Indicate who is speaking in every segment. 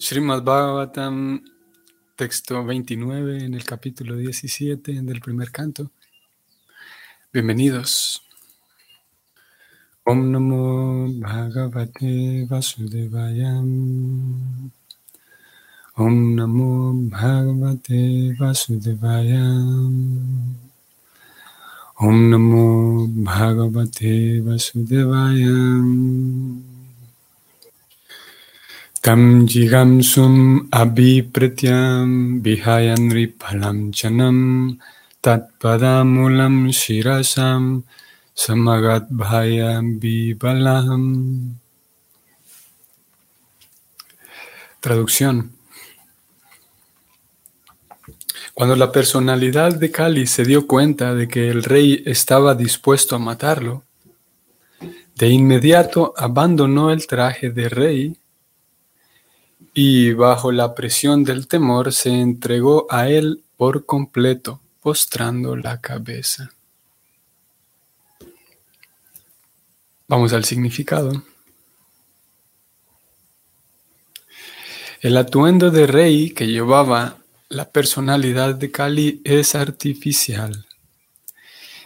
Speaker 1: Srimad Bhagavatam, texto 29 en el capítulo 17 del primer canto. Bienvenidos. Om Namo Bhagavate Vasudevayam. Om Namo Bhagavate Vasudevayam. Om Namo Bhagavate Vasudevayam. Tam jigamsum abhipratyam vihayanri palam chanam tatpadamulam shirasam samagat bhayam vibalam. Traducción. Cuando la personalidad de Kali se dio cuenta de que el rey estaba dispuesto a matarlo, de inmediato abandonó el traje de rey y bajo la presión del temor se entregó a él por completo, postrando la cabeza. Vamos al significado. El atuendo de rey que llevaba la personalidad de Kali es artificial.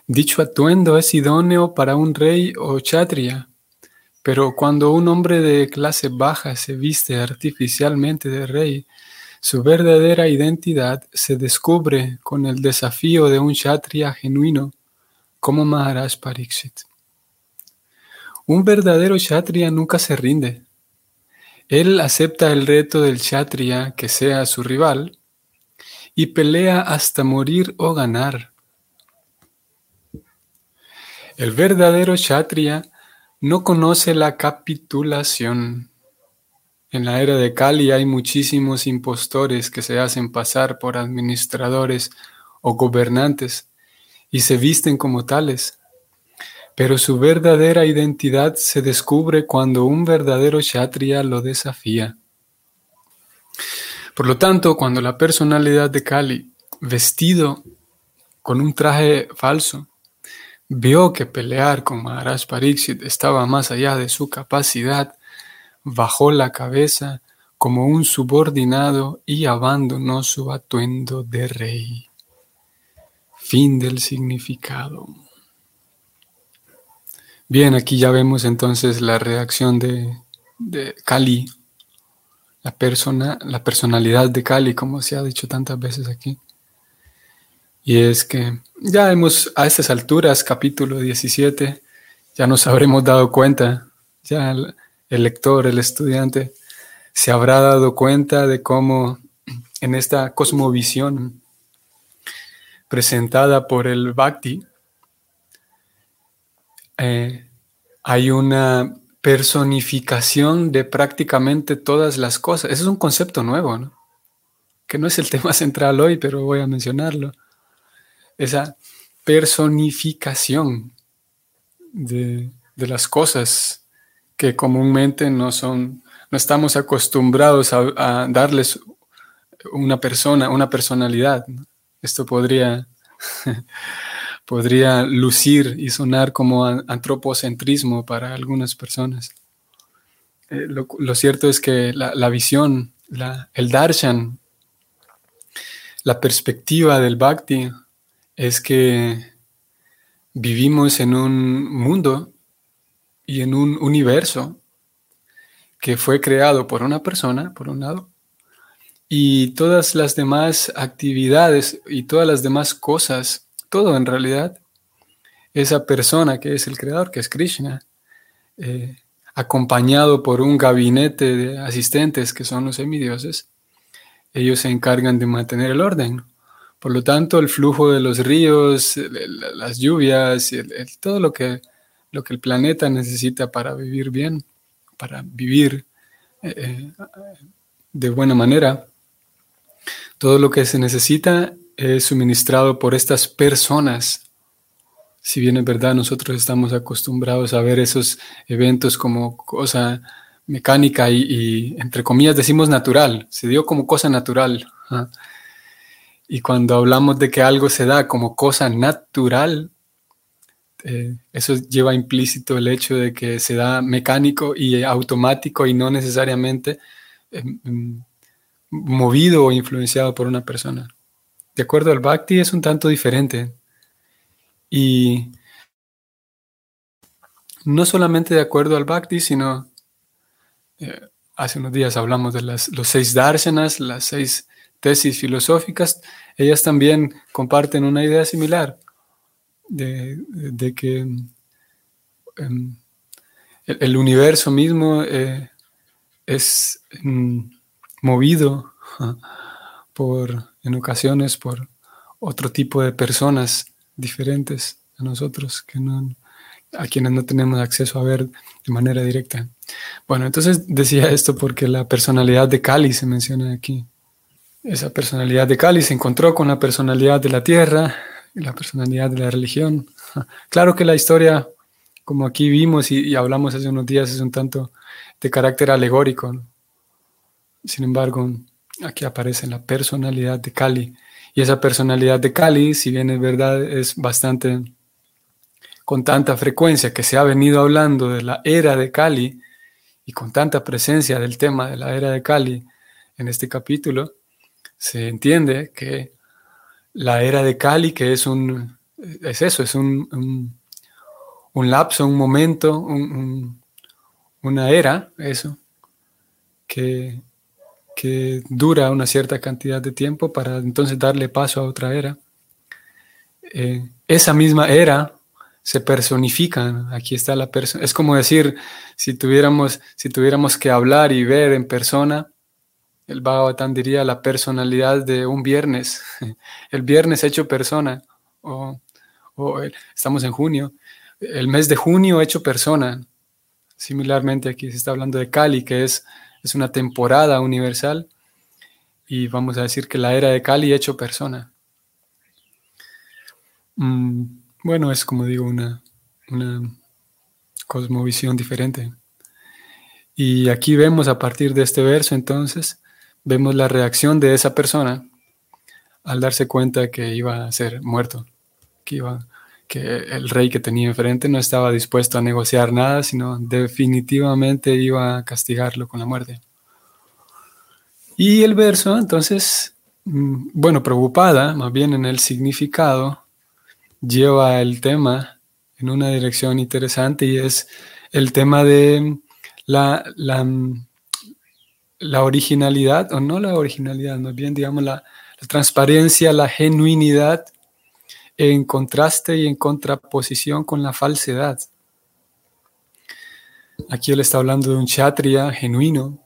Speaker 1: Dicho atuendo es idóneo para un rey o chatria pero cuando un hombre de clase baja se viste artificialmente de rey, su verdadera identidad se descubre con el desafío de un kshatriya genuino como Maharaj Pariksit. Un verdadero kshatriya nunca se rinde. Él acepta el reto del kshatriya que sea su rival y pelea hasta morir o ganar. El verdadero kshatriya no conoce la capitulación. En la era de Cali hay muchísimos impostores que se hacen pasar por administradores o gobernantes y se visten como tales. Pero su verdadera identidad se descubre cuando un verdadero kshatriya lo desafía. Por lo tanto, cuando la personalidad de Kali, vestido con un traje falso, Vio que pelear con Maharaj Pariksit estaba más allá de su capacidad, bajó la cabeza como un subordinado y abandonó su atuendo de rey. Fin del significado. Bien, aquí ya vemos entonces la reacción de, de Kali, la, persona, la personalidad de Kali, como se ha dicho tantas veces aquí. Y es que ya hemos, a estas alturas, capítulo 17, ya nos habremos dado cuenta, ya el, lector, el estudiante, se habrá dado cuenta de cómo en esta cosmovisión presentada por el Bhakti, eh, hay una personificación de prácticamente todas las cosas. Ese es un concepto nuevo, ¿no? que no es el tema central hoy, pero voy a mencionarlo esa personificación de, las cosas que comúnmente no son, no estamos acostumbrados a, darles una persona, una personalidad. Esto podría, podría lucir y sonar como antropocentrismo para algunas personas. Eh, lo, cierto es que la, visión, el darshan, la perspectiva del bhakti es que vivimos en un mundo y en un universo que fue creado por una persona, por un lado, y todas las demás actividades y todas las demás cosas, todo en realidad, esa persona que es el creador, que es Krishna, eh, acompañado por un gabinete de asistentes que son los semidioses, ellos se encargan de mantener el orden. Por lo tanto, el flujo de los ríos, las lluvias, todo lo que, lo que el planeta necesita para vivir bien, para vivir eh, eh, de buena manera, todo lo que se necesita es suministrado por estas personas. Si bien es verdad, nosotros estamos acostumbrados a ver esos eventos como cosa mecánica y, entre comillas decimos natural, se dio como cosa natural. Y cuando hablamos de que algo se da como cosa natural, eh, eso lleva implícito el hecho de que se da mecánico y automático y no necesariamente em, em, movido o influenciado por una persona. De acuerdo al bhakti es un tanto diferente. Y no solamente de acuerdo al bhakti, sino eh, hace unos días hablamos de las, los seis darshanas, las seis tesis filosóficas, ellas también comparten una idea similar de, que em, el, universo mismo eh, es mm, movido por, en ocasiones, por otro tipo de personas diferentes a nosotros, que no, a quienes no tenemos acceso a ver de manera directa. Bueno, entonces decía esto porque la personalidad de Cali se menciona aquí. Esa personalidad de Cali se encontró con la personalidad de la tierra y la personalidad de la religión. Claro que la historia, como aquí vimos y, hablamos hace unos días, es un tanto de carácter alegórico. Sin embargo, aquí aparece la personalidad de Cali. Y esa personalidad de Cali, si bien es verdad, es bastante con tanta frecuencia que se ha venido hablando de la era de Cali y con tanta presencia del tema de la era de Cali en este capítulo, se entiende que la era de Cali, que es un, es eso, es un, un, lapso, un momento, una era, eso, que, que dura una cierta cantidad de tiempo para entonces darle paso a otra era. Eh, esa misma era se personifican. Aquí está la persona. Es como decir, si tuviéramos, si tuviéramos que hablar y ver en persona, el Bhagavatam diría la personalidad de un viernes, el viernes hecho persona, o, estamos en junio, el mes de junio hecho persona. Similarmente aquí se está hablando de Cali, que es, es una temporada universal, y vamos a decir que la era de Cali hecho persona. Mm. Bueno, es como digo, una, una cosmovisión diferente. Y aquí vemos a partir de este verso, entonces, vemos la reacción de esa persona al darse cuenta que iba a ser muerto, que, iba, que el rey que tenía enfrente no estaba dispuesto a negociar nada, sino definitivamente iba a castigarlo con la muerte. Y el verso, entonces, mm, bueno, preocupada más bien en el significado, lleva el tema en una dirección interesante y es el tema de la, la, originalidad, o no la originalidad, más bien digamos la, transparencia, la genuinidad en contraste y en contraposición con la falsedad. Aquí él está hablando de un chatria genuino.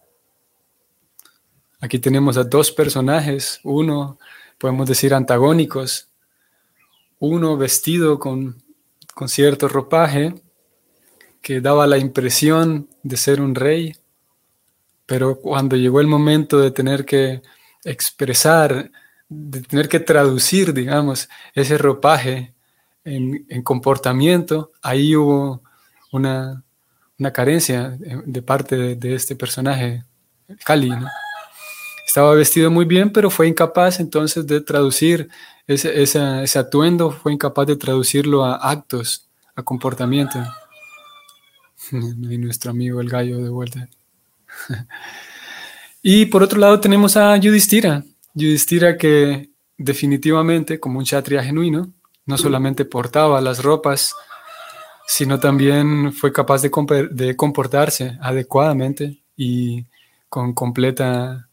Speaker 1: Aquí tenemos a dos personajes, uno, podemos decir, antagónicos, uno vestido con, cierto ropaje que daba la impresión de ser un rey, pero cuando llegó el momento de tener que expresar, de tener que traducir, digamos, ese ropaje en, comportamiento, ahí hubo una, carencia de parte de, este personaje, Cali. Estaba vestido muy bien, pero fue incapaz entonces de traducir ese, ese, atuendo fue incapaz de traducirlo a actos, a comportamiento. Y nuestro amigo el gallo de vuelta. y por otro lado tenemos a Yudhistira. Yudhistira que definitivamente, como un chatria genuino, no solamente portaba las ropas, sino también fue capaz de, comportarse adecuadamente y con completa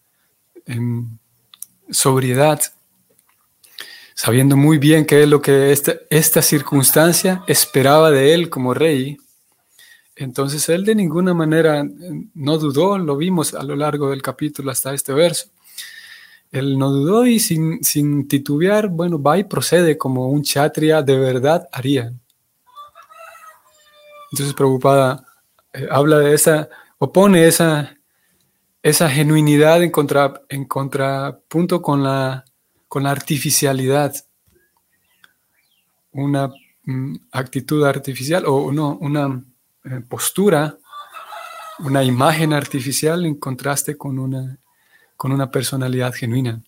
Speaker 1: em, sobriedad sabiendo muy bien qué es lo que esta, esta circunstancia esperaba de él como rey. Entonces él de ninguna manera no dudó, lo vimos a lo largo del capítulo hasta este verso. Él no dudó y sin, sin titubear, bueno, va y procede como un chatria de verdad haría. Entonces, preocupada, eh, habla de esa, opone esa, esa genuinidad en, contra, en contrapunto con la con la artificialidad, una mm, actitud artificial o no, una eh, postura, una imagen artificial en contraste con una, con una personalidad genuina.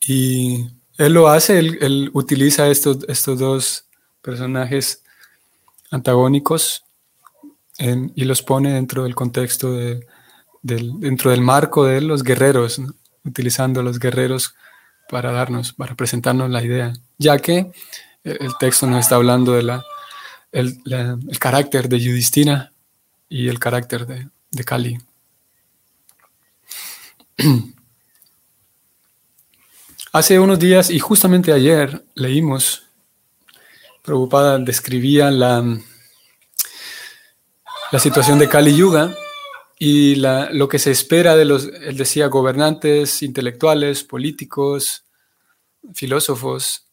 Speaker 1: Y él lo hace, él, utiliza estos, estos dos personajes antagónicos y los pone dentro del contexto de, dentro del marco de los guerreros, utilizando los guerreros para darnos, para presentarnos la idea, ya que el texto nos está hablando de la, el, carácter de Yudhisthira y el carácter de, de Kali. Hace unos días y justamente ayer leímos, Prabhupada describía la, la situación de Kali Yuga y lo que se espera de los, él decía, gobernantes, intelectuales, políticos, filósofos,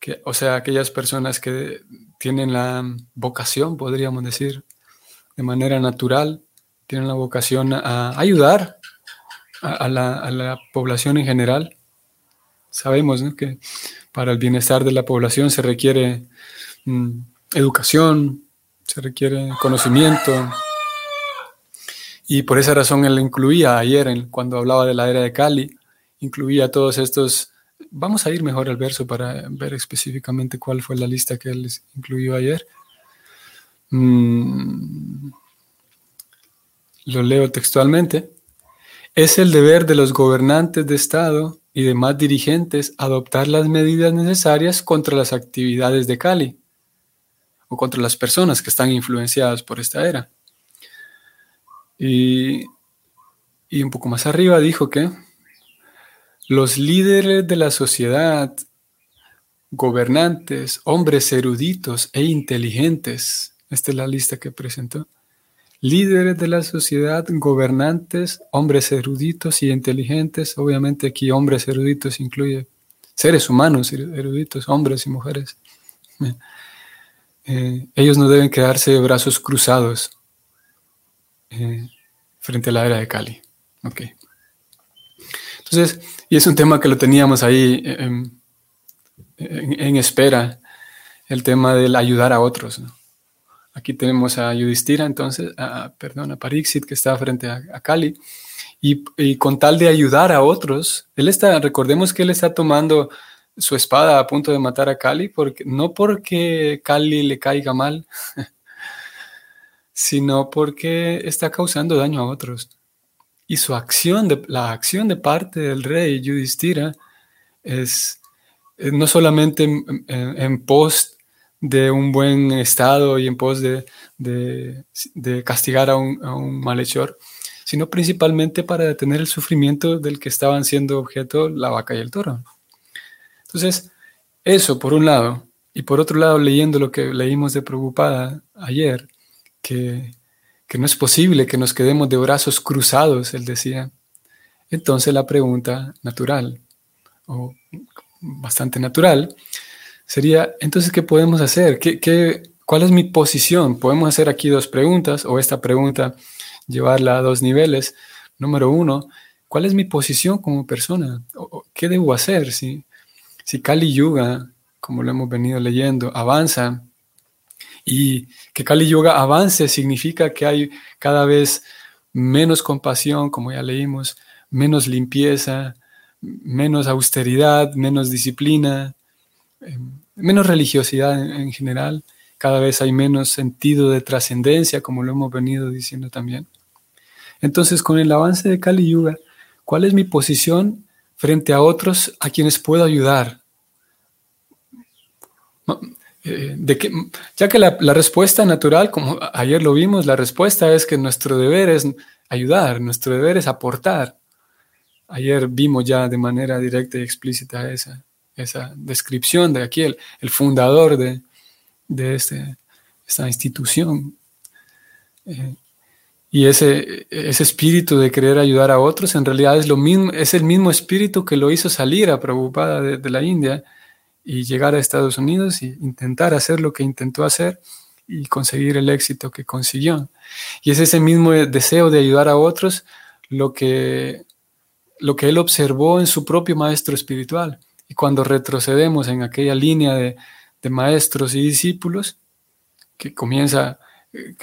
Speaker 1: que, o sea, aquellas personas que tienen la vocación, podríamos decir, de manera natural, tienen la vocación a ayudar a, la, población en general. Sabemos que para el bienestar de la población se requiere mm, educación, se requiere conocimiento. Y por esa razón él incluía ayer, cuando hablaba de la era de Cali, incluía todos estos... Vamos a ir mejor al verso para ver específicamente cuál fue la lista que él incluyó ayer. Mm, lo leo textualmente. Es el deber de los gobernantes de Estado y demás dirigentes adoptar las medidas necesarias contra las actividades de Cali o contra las personas que están influenciadas por esta era. Y, y un poco más arriba dijo que los líderes de la sociedad, gobernantes, hombres eruditos e inteligentes, esta es la lista que presentó, líderes de la sociedad, gobernantes, hombres eruditos y inteligentes, obviamente aquí hombres eruditos incluye seres humanos eruditos, hombres y mujeres. Eh, ellos no deben quedarse de brazos cruzados eh, frente a la era de Cali. Okay. Entonces, y es un tema que lo teníamos ahí en, en espera, el tema del ayudar a otros. Aquí tenemos a Yudhistira, entonces, a, perdón, a Parixit, que está frente a, Kali, y, con tal de ayudar a otros, él está, recordemos que él está tomando su espada a punto de matar a Kali, porque, no porque Kali le caiga mal, sino porque está causando daño a otros. Y su acción, de, la acción de parte del rey Yudhistira es, no solamente en, en, en pos de un buen estado y en pos de, castigar a un, malhechor, sino principalmente para detener el sufrimiento del que estaban siendo objeto la vaca y el toro. Entonces, eso por un lado, y por otro lado, leyendo lo que leímos de Preocupada ayer, que, que no es posible que nos quedemos de brazos cruzados, él decía. Entonces la pregunta natural, o bastante natural, sería, entonces, ¿qué podemos hacer? ¿Qué, cuál es mi posición? Podemos hacer aquí dos preguntas o esta pregunta llevarla a dos niveles. Número uno, ¿cuál es mi posición como persona? ¿Qué debo hacer si, si Kali Yuga, como lo hemos venido leyendo, avanza? Y que Kali Yuga avance significa que hay cada vez menos compasión, como ya leímos, menos limpieza, menos austeridad, menos disciplina, Em, menos religiosidad en, general, cada vez hay menos sentido de trascendencia, como lo hemos venido diciendo también. Entonces, con el avance de Kali Yuga, ¿cuál es mi posición frente a otros a quienes puedo ayudar? Eh, de que, ya que la, respuesta natural, como ayer lo vimos, la respuesta es que nuestro deber es ayudar, nuestro deber es aportar. Ayer vimos ya de manera directa y explícita esa, esa descripción de aquí, el, fundador de, de este, esta institución. Eh, y ese, ese espíritu de querer ayudar a otros en realidad es, lo mismo, es el mismo espíritu que lo hizo salir a Prabhupada de, de la India y llegar a Estados Unidos e intentar hacer lo que intentó hacer y conseguir el éxito que consiguió. Y es ese mismo deseo de ayudar a otros lo que, lo que él observó en su propio maestro espiritual. Y cuando retrocedemos en aquella línea de, maestros y discípulos, que comienza,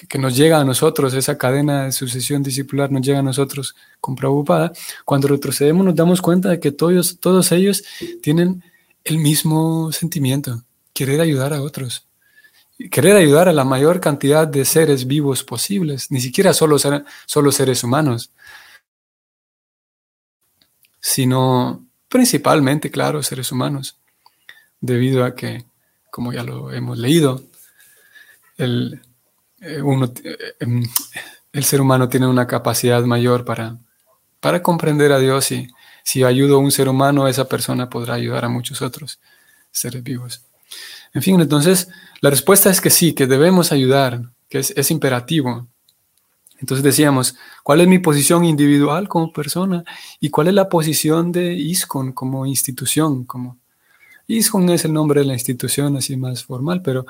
Speaker 1: que, nos llega a nosotros, esa cadena de sucesión discipular nos llega a nosotros con Prabhupada, cuando retrocedemos nos damos cuenta de que todos, todos ellos tienen el mismo sentimiento, querer ayudar a otros, querer ayudar a la mayor cantidad de seres vivos posibles, ni siquiera solo, solo seres humanos, sino principalmente, claro, seres humanos, debido a que, como ya lo hemos leído, el, eh, eh, em, el ser humano tiene una capacidad mayor para, para comprender a Dios y si ayudo a un ser humano, esa persona podrá ayudar a muchos otros seres vivos. En fin, entonces, la respuesta es que sí, que debemos ayudar, que es, imperativo. Entonces decíamos, ¿cuál es mi posición individual como persona? ¿Y cuál es la posición de ISCON como institución? Como ISCON es el nombre de la institución así más formal, pero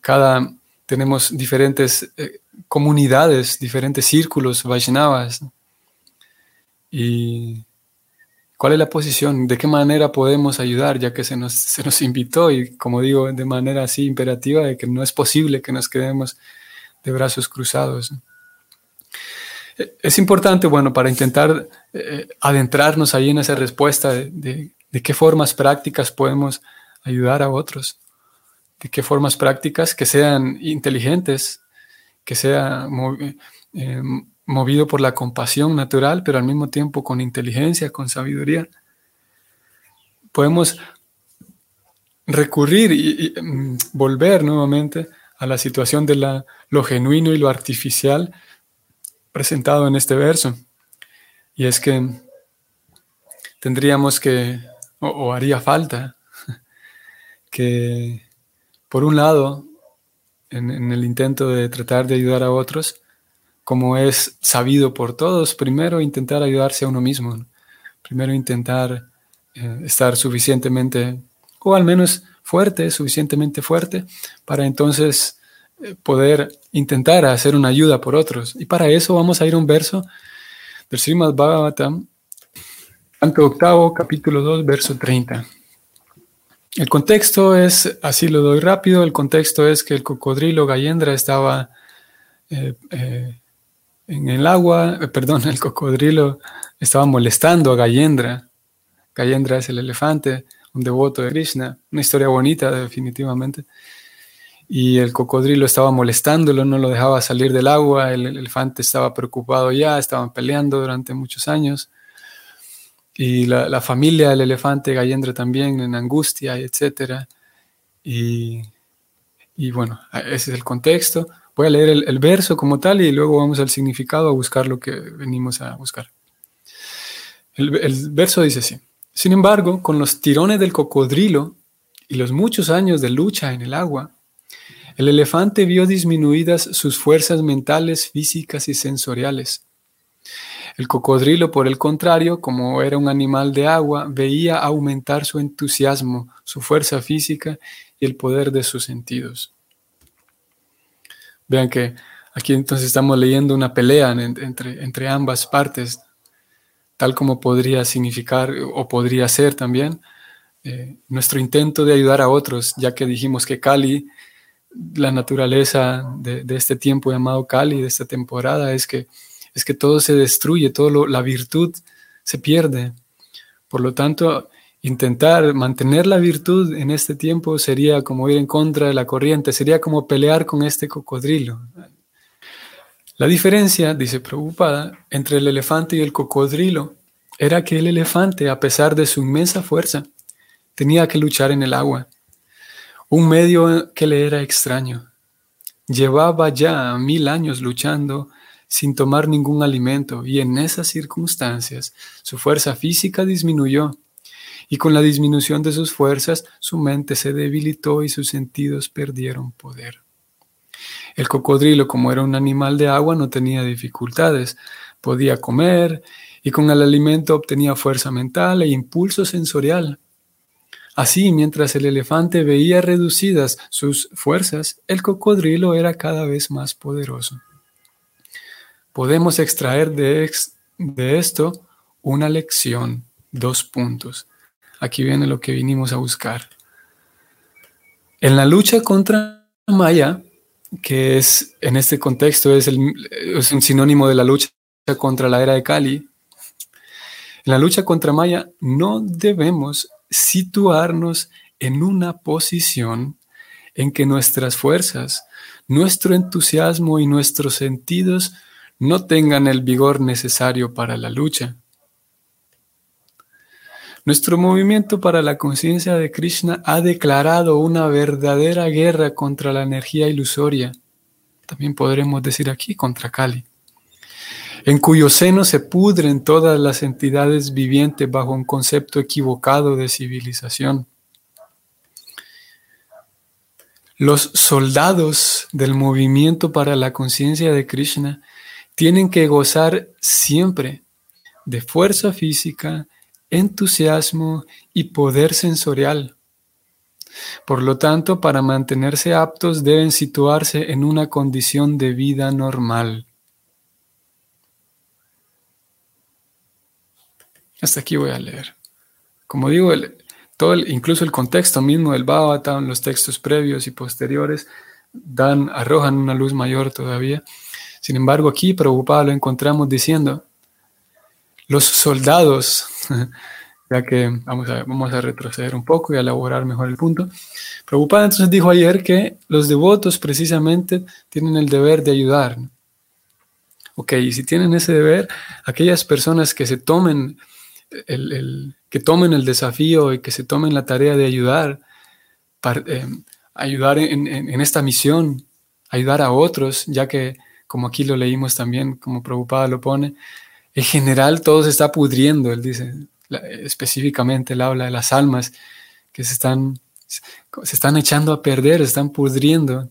Speaker 1: cada tenemos diferentes eh, comunidades, diferentes círculos Vaishnavas. Y cuál es la posición, de qué manera podemos ayudar, ya que se nos, se nos invitó y como digo, de manera así imperativa, de que no es posible que nos quedemos de brazos cruzados. Es importante, bueno, para intentar eh, adentrarnos ahí en esa respuesta de, qué formas prácticas podemos ayudar a otros, de qué formas prácticas que sean inteligentes, que sea eh, movido por la compasión natural, pero al mismo tiempo con inteligencia, con sabiduría. Podemos recurrir y, mm, volver nuevamente a la situación de la, lo genuino y lo artificial presentado en este verso. Y es que tendríamos que, o, haría falta, que por un lado, en, el intento de tratar de ayudar a otros, como es sabido por todos, primero intentar ayudarse a uno mismo, primero intentar eh, estar suficientemente, o al menos fuerte, suficientemente fuerte, para entonces poder intentar hacer una ayuda por otros. Y para eso vamos a ir a un verso del Srimad Bhagavatam, canto octavo, capítulo 2, verso 30. El contexto es, así lo doy rápido, el contexto es que el cocodrilo Gayendra estaba eh, eh, en el agua, eh, perdón, el cocodrilo estaba molestando a Gayendra. Gayendra es el elefante, un devoto de Krishna, una historia bonita definitivamente y el cocodrilo estaba molestándolo, no lo dejaba salir del agua, el, elefante estaba preocupado ya, estaban peleando durante muchos años y la, familia del elefante Gayendra también en angustia, etc. Y, y, bueno, ese es el contexto. Voy a leer el, verso como tal y luego vamos al significado a buscar lo que venimos a buscar. El, el verso dice así. Sin embargo, con los tirones del cocodrilo y los muchos años de lucha en el agua, el elefante vio disminuidas sus fuerzas mentales, físicas y sensoriales. El cocodrilo, por el contrario, como era un animal de agua, veía aumentar su entusiasmo, su fuerza física y el poder de sus sentidos. Vean que aquí entonces estamos leyendo una pelea entre, entre ambas partes, tal como podría significar o podría ser también eh, nuestro intento de ayudar a otros, ya que dijimos que Cali la naturaleza de, este tiempo llamado Cali, de esta temporada, es que, es que todo se destruye, todo la virtud se pierde. Por lo tanto, intentar mantener la virtud en este tiempo sería como ir en contra de la corriente, sería como pelear con este cocodrilo. La diferencia, dice Preocupada, entre el elefante y el cocodrilo era que el elefante, a pesar de su inmensa fuerza, tenía que luchar en el agua un medio que le era extraño. Llevaba ya mil años luchando sin tomar ningún alimento y en esas circunstancias su fuerza física disminuyó y con la disminución de sus fuerzas su mente se debilitó y sus sentidos perdieron poder. El cocodrilo, como era un animal de agua, no tenía dificultades, podía comer y con el alimento obtenía fuerza mental e impulso sensorial. Así, mientras el elefante veía reducidas sus fuerzas, el cocodrilo era cada vez más poderoso. Podemos extraer de, esto una lección, dos puntos. Aquí viene lo que vinimos a buscar. En la lucha contra Maya, que es en este contexto es, es un sinónimo de la lucha contra la era de Cali, en la lucha contra Maya no debemos situarnos en una posición en que nuestras fuerzas, nuestro entusiasmo y nuestros sentidos no tengan el vigor necesario para la lucha. Nuestro movimiento para la conciencia de Krishna ha declarado una verdadera guerra contra la energía ilusoria. También podremos decir aquí contra Kali en cuyo seno se pudren todas las entidades vivientes bajo un concepto equivocado de civilización. Los soldados del movimiento para la conciencia de Krishna tienen que gozar siempre de fuerza física, entusiasmo y poder sensorial. Por lo tanto, para mantenerse aptos deben situarse en una condición de vida normal. Hasta aquí voy a leer. Como digo, todo incluso el contexto mismo del Bhagavatam, los textos previos y posteriores, dan, arrojan una luz mayor todavía. Sin embargo, aquí preocupado lo encontramos diciendo, los soldados, ya que vamos a, vamos a retroceder un poco y a elaborar mejor el punto. Preocupada entonces dijo ayer que los devotos precisamente tienen el deber de ayudar. Ok, y si tienen ese deber, aquellas personas que se tomen el, que tomen el desafío y que se tomen la tarea de ayudar, eh, ayudar en, esta misión, ayudar a otros, ya que, como aquí lo leímos también, como preocupada lo pone, en general todo se está pudriendo, él dice, específicamente él habla de las almas que se están, se están echando a perder, se están pudriendo,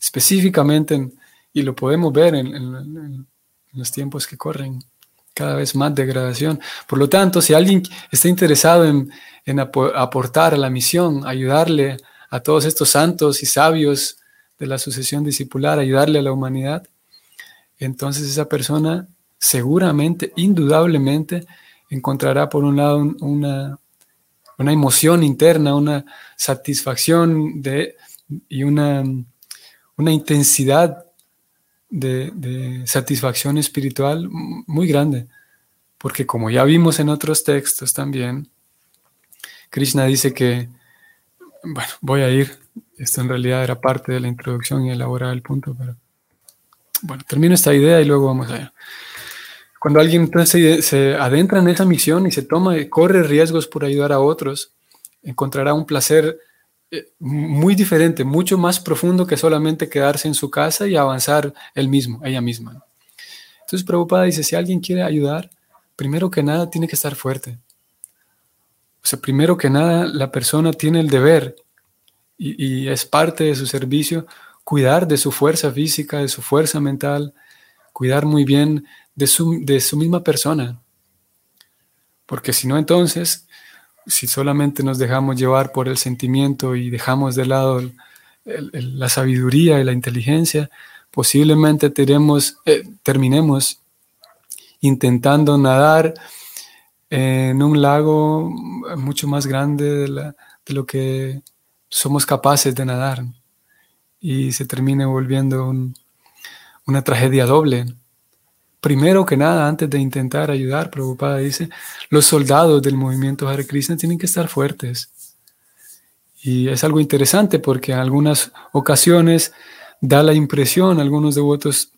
Speaker 1: específicamente, y lo podemos ver en los tiempos que corren cada vez más degradación. Por lo tanto, si alguien está interesado en, aportar a la misión, ayudarle a todos estos santos y sabios de la sucesión discipular, ayudarle a la humanidad, entonces esa persona seguramente, indudablemente, encontrará por un lado una, una emoción interna, una satisfacción de, y una, una intensidad de, satisfacción espiritual muy grande, porque como ya vimos en otros textos también, Krishna dice que, bueno, voy a ir, esto en realidad era parte de la introducción y elaborar el punto, pero bueno, termino esta idea y luego vamos allá. Cuando alguien entonces se adentra en esa misión y se toma, corre riesgos por ayudar a otros, encontrará un placer eh, muy diferente, mucho más profundo que solamente quedarse en su casa y avanzar él mismo, ella misma. Entonces Prabhupada dice, si alguien quiere ayudar, primero que nada tiene que estar fuerte. O sea, primero que nada la persona tiene el deber y, es parte de su servicio cuidar de su fuerza física, de su fuerza mental, cuidar muy bien de su, de su misma persona. Porque si no, entonces si solamente nos dejamos llevar por el sentimiento y dejamos de lado la sabiduría y la inteligencia, posiblemente eh, terminemos intentando nadar en un lago mucho más grande de, lo que somos capaces de nadar y se termine volviendo una tragedia doble. Primero que nada, antes de intentar ayudar, Prabhupada dice, los soldados del movimiento Hare Krishna tienen que estar fuertes. Y es algo interesante porque en algunas ocasiones da la impresión, algunos devotos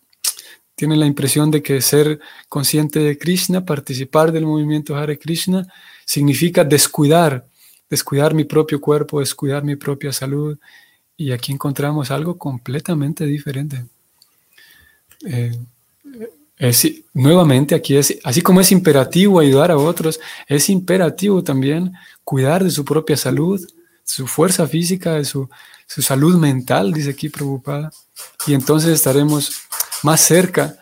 Speaker 1: tienen la impresión de que ser consciente de Krishna, participar del movimiento Hare Krishna, significa descuidar, descuidar mi propio cuerpo, descuidar mi propia salud. Y aquí encontramos algo completamente diferente. Eh, nuevamente aquí es, así como es imperativo ayudar a otros, es imperativo también cuidar de su propia salud, su fuerza física, de su, salud mental, dice aquí preocupada. Y entonces estaremos más cerca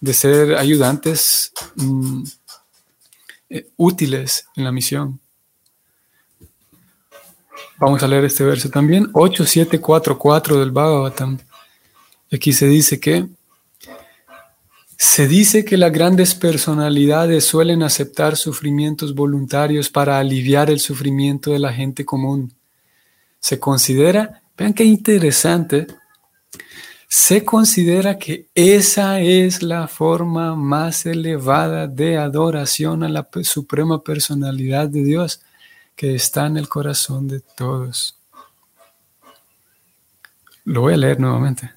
Speaker 1: de ser ayudantes mm, eh, útiles en la misión. Vamos a leer este verso también, 8744 del Bhagavatam. Aquí se dice que se dice que las grandes personalidades suelen aceptar sufrimientos voluntarios para aliviar el sufrimiento de la gente común. Se considera, vean qué interesante, se considera que esa es la forma más elevada de adoración a la suprema personalidad de Dios que está en el corazón de todos. Lo voy a leer nuevamente.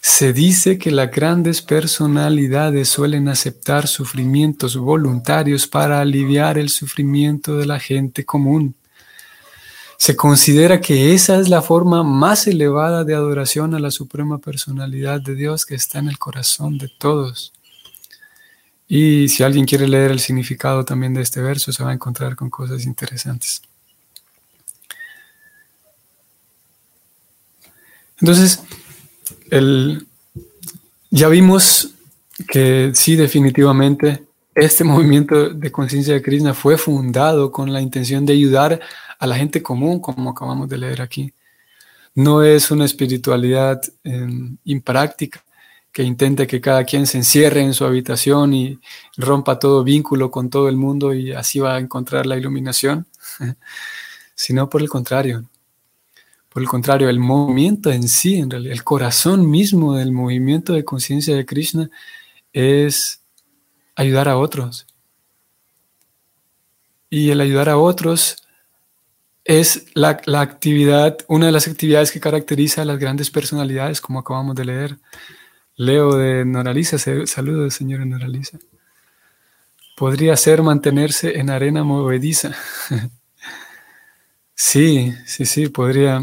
Speaker 1: Se dice que las grandes personalidades suelen aceptar sufrimientos voluntarios para aliviar el sufrimiento de la gente común. Se considera que esa es la forma más elevada de adoración a la suprema personalidad de Dios que está en el corazón de todos. Y si alguien quiere leer el significado también de este verso, se va a encontrar con cosas interesantes. Entonces, el, ya vimos que sí, definitivamente, este movimiento de conciencia de Krishna fue fundado con la intención de ayudar a la gente común, como acabamos de leer aquí. No es una espiritualidad em, impráctica que intente que cada quien se encierre en su habitación y rompa todo vínculo con todo el mundo y así va a encontrar la iluminación, sino por el contrario, por el contrario, el movimiento en sí, en realidad, el corazón mismo del movimiento de conciencia de Krishna es ayudar a otros. Y el ayudar a otros es la, actividad, una de las actividades que caracteriza a las grandes personalidades, como acabamos de leer. Leo de Noraliza, saludos señora Noraliza. Podría ser mantenerse en arena movediza. sí, sí, sí, podría,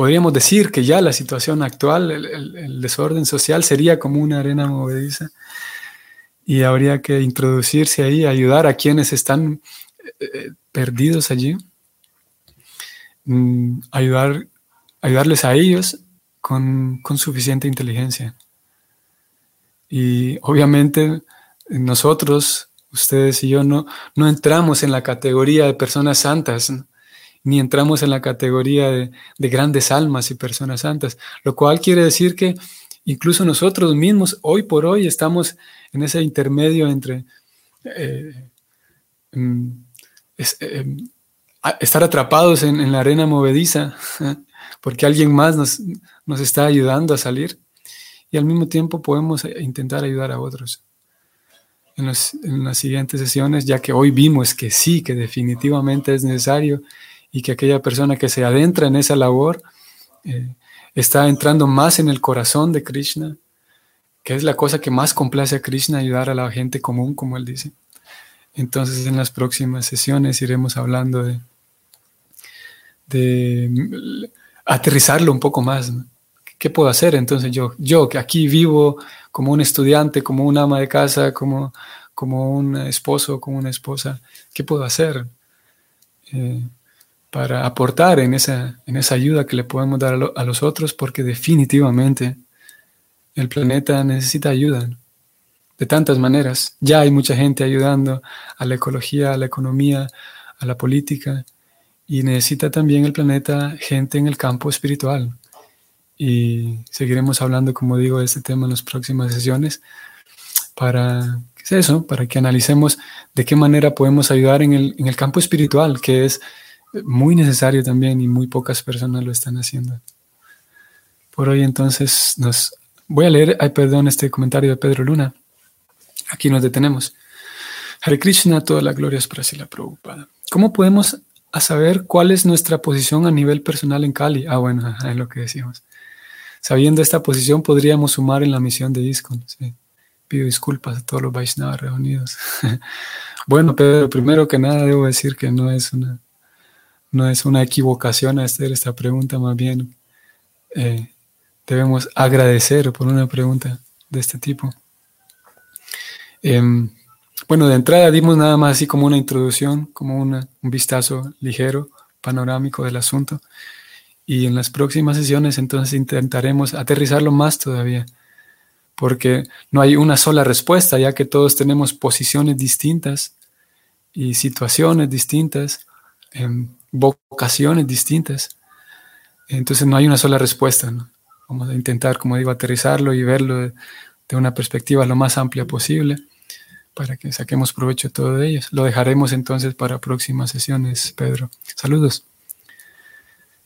Speaker 1: podríamos decir que ya la situación actual, el, desorden social sería como una arena movediza y habría que introducirse ahí, ayudar a quienes están eh, eh, perdidos allí, mm, ayudar, ayudarles a ellos con, suficiente inteligencia. Y obviamente nosotros, ustedes y yo, no, no entramos en la categoría de personas santas ni entramos en la categoría de, grandes almas y personas santas, lo cual quiere decir que incluso nosotros mismos hoy por hoy estamos en ese intermedio entre eh, mm, eh, estar atrapados en, la arena movediza, porque alguien más nos, está ayudando a salir y al mismo tiempo podemos intentar ayudar a otros. En, las siguientes sesiones, ya que hoy vimos que sí, que definitivamente es necesario y que aquella persona que se adentra en esa labor eh, está entrando más en el corazón de Krishna, que es la cosa que más complace a Krishna, ayudar a la gente común, como él dice. Entonces en las próximas sesiones iremos hablando de, de aterrizarlo un poco más. ¿Qué puedo hacer? Entonces yo, yo que aquí vivo como un estudiante, como un ama de casa, como, como un esposo, como una esposa, ¿qué puedo hacer? Eh, para aportar en esa, en esa ayuda que le podemos dar a, los otros, porque definitivamente el planeta necesita ayuda de tantas maneras. Ya hay mucha gente ayudando a la ecología, a la economía, a la política, y necesita también el planeta gente en el campo espiritual. Y seguiremos hablando, como digo, de este tema en las próximas sesiones para, ¿qué es eso? Para que analicemos de qué manera podemos ayudar en el, en el campo espiritual, que es muy necesario también y muy pocas personas lo están haciendo. Por hoy entonces nos voy a leer, ay, perdón, este comentario de Pedro Luna. Aquí nos detenemos. Hare Krishna, toda la gloria es para la Prabhupada. ¿Cómo podemos saber cuál es nuestra posición a nivel personal en Cali? Ah, bueno, es lo que decimos. Sabiendo esta posición, podríamos sumar en la misión de ISKCON. Pido disculpas a todos los Vaishnavas reunidos. bueno, pero primero que nada debo decir que no es una no es una equivocación hacer esta pregunta, más bien eh, debemos agradecer por una pregunta de este tipo. Em, bueno, de entrada dimos nada más así como una introducción, como un vistazo ligero, panorámico del asunto. Y en las próximas sesiones entonces intentaremos aterrizarlo más todavía, porque no hay una sola respuesta, ya que todos tenemos posiciones distintas y situaciones distintas. Em, vocaciones distintas. Entonces no hay una sola respuesta. Vamos a intentar, como digo, aterrizarlo y verlo de, una perspectiva lo más amplia posible para que saquemos provecho de todo ellos. Lo dejaremos entonces para próximas sesiones, Pedro. Saludos.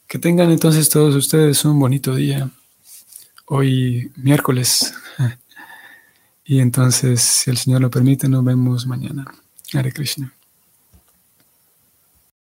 Speaker 1: Que tengan entonces todos ustedes un bonito día. Hoy miércoles. Y entonces, si el Señor lo permite, nos vemos mañana. Hare Krishna.